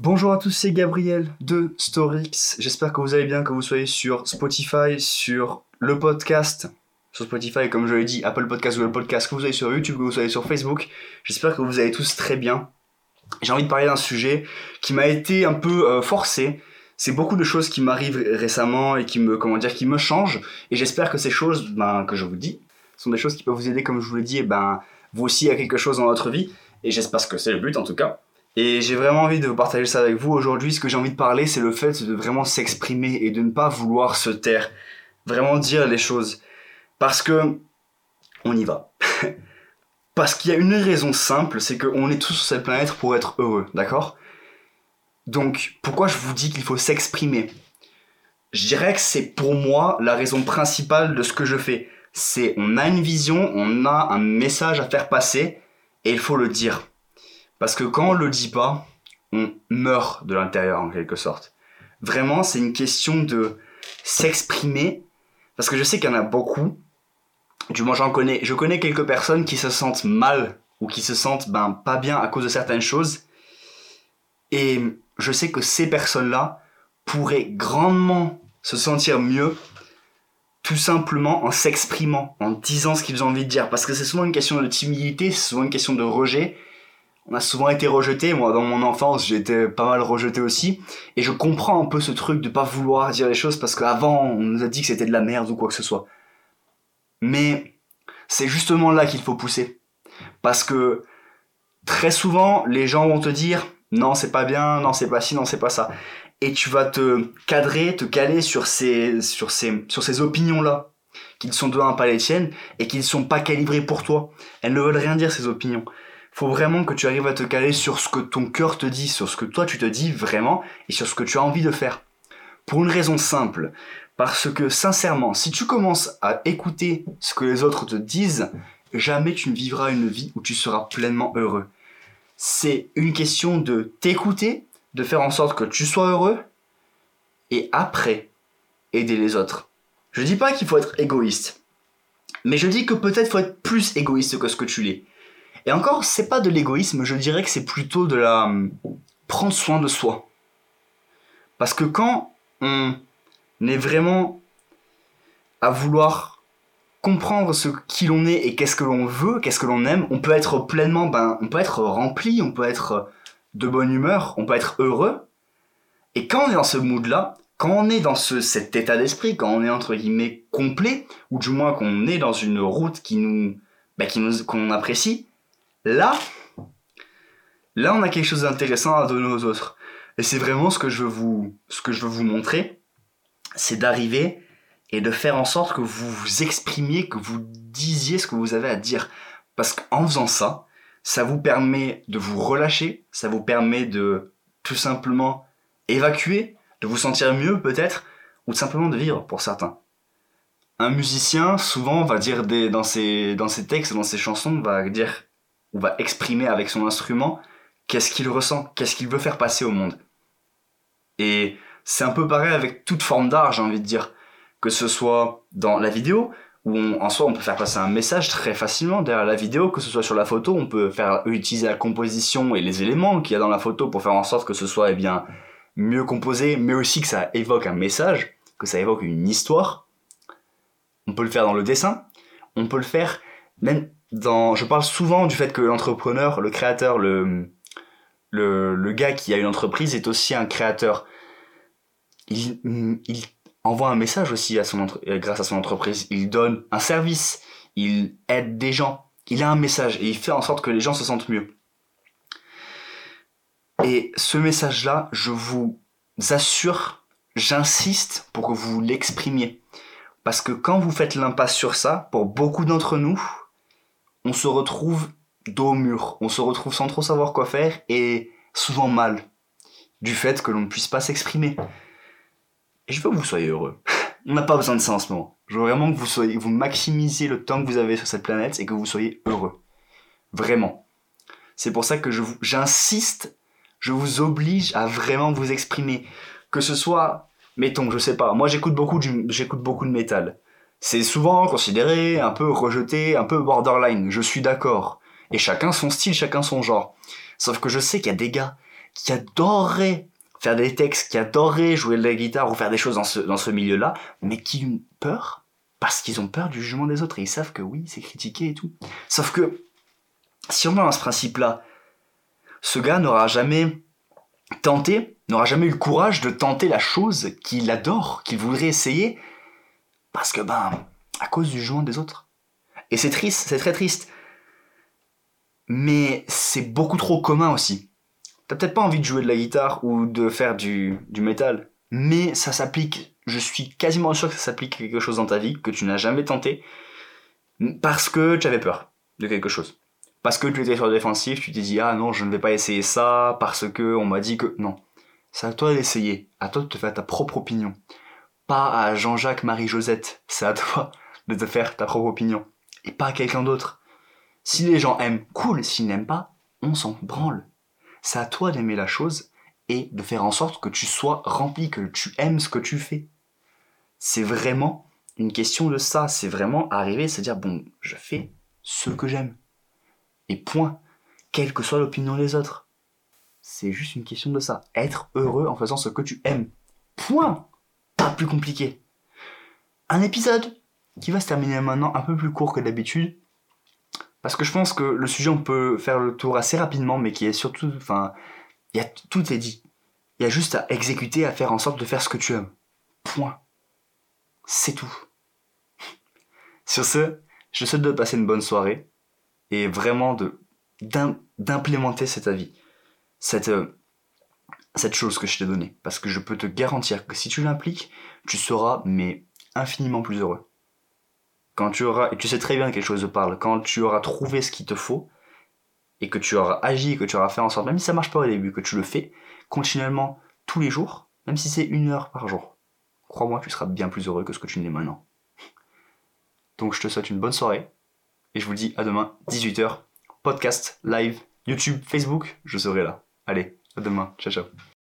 Bonjour à tous, c'est Gabriel de Storix. J'espère que vous allez bien, que vous soyez sur Spotify, sur le podcast, sur Spotify, comme je l'ai dit, Apple Podcast, Google Podcast, que vous soyez sur YouTube, que vous soyez sur Facebook. J'espère que vous allez tous très bien. J'ai envie de parler d'un sujet qui m'a été un peu euh, forcé. C'est beaucoup de choses qui m'arrivent récemment et qui me, comment dire, qui me changent. Et j'espère que ces choses, ben, que je vous dis, sont des choses qui peuvent vous aider, comme je vous l'ai dit, ben, vous aussi à quelque chose dans votre vie. Et j'espère que c'est le but en tout cas. Et j'ai vraiment envie de vous partager ça avec vous aujourd'hui. Ce que j'ai envie de parler, c'est le fait de vraiment s'exprimer et de ne pas vouloir se taire. Vraiment dire les choses. Parce que on y va. Parce qu'il y a une raison simple, c'est qu'on est tous sur cette planète pour être heureux, d'accord? Donc, pourquoi je vous dis qu'il faut s'exprimer? Je dirais que c'est pour moi la raison principale de ce que je fais. C'est on a une vision, on a un message à faire passer, et il faut le dire. Parce que quand on le dit pas, on meurt de l'intérieur en quelque sorte. Vraiment, c'est une question de s'exprimer. Parce que je sais qu'il y en a beaucoup. Du moins, j'en connais. Je connais quelques personnes qui se sentent mal ou qui se sentent ben, pas bien à cause de certaines choses. Et je sais que ces personnes-là pourraient grandement se sentir mieux tout simplement en s'exprimant, en disant ce qu'ils ont envie de dire. Parce que c'est souvent une question de timidité, c'est souvent une question de rejet on a souvent été rejeté. Moi, dans mon enfance, j'ai été pas mal rejeté aussi. Et je comprends un peu ce truc de pas vouloir dire les choses parce qu'avant, on nous a dit que c'était de la merde ou quoi que ce soit. Mais c'est justement là qu'il faut pousser. Parce que très souvent, les gens vont te dire non, c'est pas bien, non, c'est pas ci, non, c'est pas ça. Et tu vas te cadrer, te caler sur ces, sur ces, sur ces opinions-là qui ne sont de pas les tiennes et qui ne sont pas calibrées pour toi. Elles ne veulent rien dire, ces opinions faut vraiment que tu arrives à te caler sur ce que ton cœur te dit, sur ce que toi tu te dis vraiment et sur ce que tu as envie de faire. Pour une raison simple, parce que sincèrement, si tu commences à écouter ce que les autres te disent, jamais tu ne vivras une vie où tu seras pleinement heureux. C'est une question de t'écouter, de faire en sorte que tu sois heureux, et après, aider les autres. Je dis pas qu'il faut être égoïste, mais je dis que peut-être faut être plus égoïste que ce que tu l'es. Et encore, c'est pas de l'égoïsme, je dirais que c'est plutôt de la hum, prendre soin de soi. Parce que quand on est vraiment à vouloir comprendre ce qui l'on est et qu'est-ce que l'on veut, qu'est-ce que l'on aime, on peut être pleinement, ben, on peut être rempli, on peut être de bonne humeur, on peut être heureux. Et quand on est dans ce mood-là, quand on est dans ce, cet état d'esprit, quand on est entre guillemets complet, ou du moins qu'on est dans une route qui nous, ben, qui nous, qu'on apprécie, Là, là, on a quelque chose d'intéressant à donner aux autres. Et c'est vraiment ce que je veux vous, ce que je veux vous montrer, c'est d'arriver et de faire en sorte que vous vous exprimiez, que vous disiez ce que vous avez à dire. Parce qu'en faisant ça, ça vous permet de vous relâcher, ça vous permet de tout simplement évacuer, de vous sentir mieux peut-être, ou simplement de vivre pour certains. Un musicien, souvent, va dire dans, dans ses textes, dans ses chansons, va dire ou va exprimer avec son instrument qu'est-ce qu'il ressent, qu'est-ce qu'il veut faire passer au monde. Et c'est un peu pareil avec toute forme d'art, j'ai envie de dire. Que ce soit dans la vidéo, où en soi on peut faire passer un message très facilement derrière la vidéo, que ce soit sur la photo, on peut faire utiliser la composition et les éléments qu'il y a dans la photo pour faire en sorte que ce soit eh bien, mieux composé, mais aussi que ça évoque un message, que ça évoque une histoire. On peut le faire dans le dessin, on peut le faire même je parle souvent du fait que l'entrepreneur, le créateur, le, le, gars qui a une entreprise est aussi un créateur. Il, envoie un message aussi à son grâce à son entreprise. Il donne un service. Il aide des gens. Il a un message et il fait en sorte que les gens se sentent mieux. Et ce message-là, je vous assure, j'insiste pour que vous l'exprimiez. Parce que quand vous faites l'impasse sur ça, pour beaucoup d'entre nous, on se retrouve dos au mur, on se retrouve sans trop savoir quoi faire et souvent mal du fait que l'on ne puisse pas s'exprimer. Et je veux que vous soyez heureux. on n'a pas besoin de ça en ce moment. Je veux vraiment que vous soyez, vous maximisiez le temps que vous avez sur cette planète et que vous soyez heureux. Vraiment. C'est pour ça que je j'insiste, je vous oblige à vraiment vous exprimer. Que ce soit, mettons, je sais pas, moi j'écoute beaucoup j'écoute beaucoup de métal. C'est souvent considéré un peu rejeté, un peu borderline, je suis d'accord. Et chacun son style, chacun son genre. Sauf que je sais qu'il y a des gars, qui adorerait faire des textes, qui adorerait jouer de la guitare ou faire des choses dans ce, dans ce milieu-là, mais qui ont peur parce qu'ils ont peur du jugement des autres et ils savent que oui, c'est critiqué et tout. Sauf que, si on dans ce principe-là, ce gars n'aura jamais tenté, n'aura jamais eu le courage de tenter la chose qu'il adore, qu'il voudrait essayer, parce que, ben, à cause du jugement des autres. Et c'est triste, c'est très triste. Mais c'est beaucoup trop commun aussi. T'as peut-être pas envie de jouer de la guitare ou de faire du, du métal, mais ça s'applique, je suis quasiment sûr que ça s'applique à quelque chose dans ta vie que tu n'as jamais tenté, parce que tu avais peur de quelque chose. Parce que tu étais sur le défensif, tu t'es dit ah non je ne vais pas essayer ça parce que on m'a dit que non. C'est à toi d'essayer, à toi de te faire ta propre opinion. Pas à Jean-Jacques Marie-Josette, c'est à toi de te faire ta propre opinion. Et pas à quelqu'un d'autre. Si les gens aiment, cool, s'ils n'aiment pas, on s'en branle. C'est à toi d'aimer la chose et de faire en sorte que tu sois rempli, que tu aimes ce que tu fais. C'est vraiment une question de ça, c'est vraiment arriver, se dire bon, je fais ce que j'aime. Et point. Quelle que soit l'opinion des autres. C'est juste une question de ça. Être heureux en faisant ce que tu aimes. Point. Pas plus compliqué. Un épisode qui va se terminer maintenant un peu plus court que d'habitude. Parce que je pense que le sujet, on peut faire le tour assez rapidement, mais qui est surtout. Enfin, y a, tout est dit. Il y a juste à exécuter, à faire en sorte de faire ce que tu aimes. Point. C'est tout. Sur ce, je souhaite de passer une bonne soirée et vraiment d'implémenter cet avis, cette, euh, cette chose que je t'ai donnée. Parce que je peux te garantir que si tu l'impliques, tu seras mais infiniment plus heureux. Quand tu auras, et tu sais très bien que quelque chose te parle, quand tu auras trouvé ce qu'il te faut, et que tu auras agi, que tu auras fait en sorte, même si ça marche pas au début, que tu le fais continuellement tous les jours, même si c'est une heure par jour, crois-moi, tu seras bien plus heureux que ce que tu n'es maintenant. Donc je te souhaite une bonne soirée, et je vous dis à demain, 18h, podcast, live, YouTube, Facebook, je serai là. Allez, à demain, ciao ciao.